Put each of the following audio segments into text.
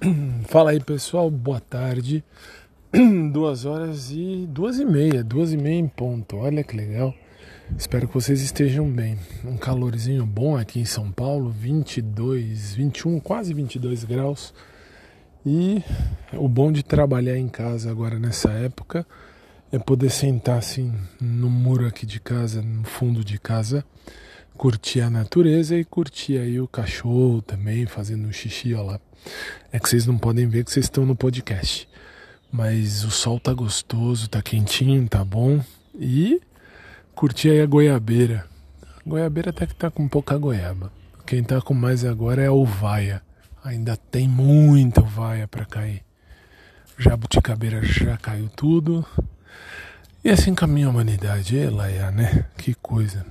Fala aí pessoal, boa tarde. Duas horas e duas e meia, duas e meia em ponto. Olha que legal. Espero que vocês estejam bem. Um calorzinho bom aqui em São Paulo, 22, 21, quase 22 graus. E o bom de trabalhar em casa agora nessa época é poder sentar assim no muro aqui de casa, no fundo de casa, curtir a natureza e curtir aí o cachorro também, fazendo um xixi, ó lá. É que vocês não podem ver que vocês estão no podcast. Mas o sol tá gostoso, tá quentinho, tá bom. E curti aí a goiabeira. A goiabeira até que tá com pouca goiaba. Quem tá com mais agora é a uvaia. Ainda tem muita uvaia para cair. Jabuticabeira já caiu tudo. E assim caminha a humanidade, Elaia, né? Que coisa.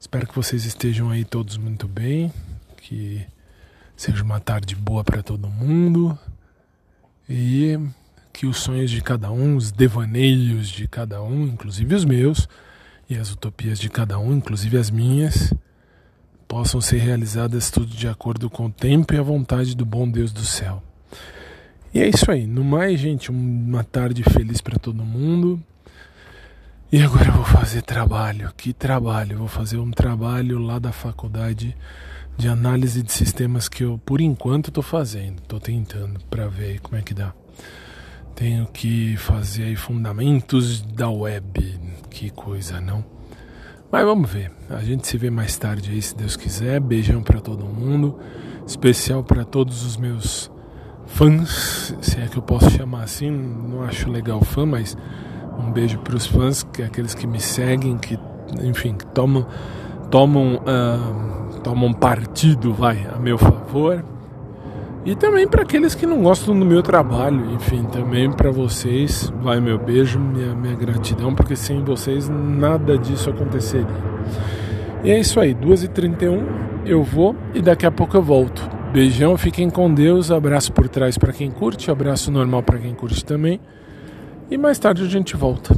Espero que vocês estejam aí todos muito bem, que seja uma tarde boa para todo mundo e que os sonhos de cada um, os devaneios de cada um, inclusive os meus, e as utopias de cada um, inclusive as minhas, possam ser realizadas tudo de acordo com o tempo e a vontade do bom Deus do céu. E é isso aí. No mais, gente, uma tarde feliz para todo mundo. E agora eu vou fazer trabalho. Que trabalho? Vou fazer um trabalho lá da faculdade de análise de sistemas que eu, por enquanto, estou fazendo. Estou tentando para ver como é que dá. Tenho que fazer aí fundamentos da web. Que coisa, não? Mas vamos ver. A gente se vê mais tarde aí, se Deus quiser. Beijão para todo mundo. Especial para todos os meus fãs, se é que eu posso chamar assim. Não acho legal fã, mas um beijo para os fãs, que é aqueles que me seguem, que, enfim, que tomam, tomam, uh, tomam partido, vai, a meu favor. E também para aqueles que não gostam do meu trabalho, enfim, também para vocês, vai meu beijo, minha, minha gratidão, porque sem vocês nada disso aconteceria. E é isso aí, 2h31 eu vou e daqui a pouco eu volto. Beijão, fiquem com Deus, abraço por trás para quem curte, abraço normal para quem curte também. E mais tarde a gente volta.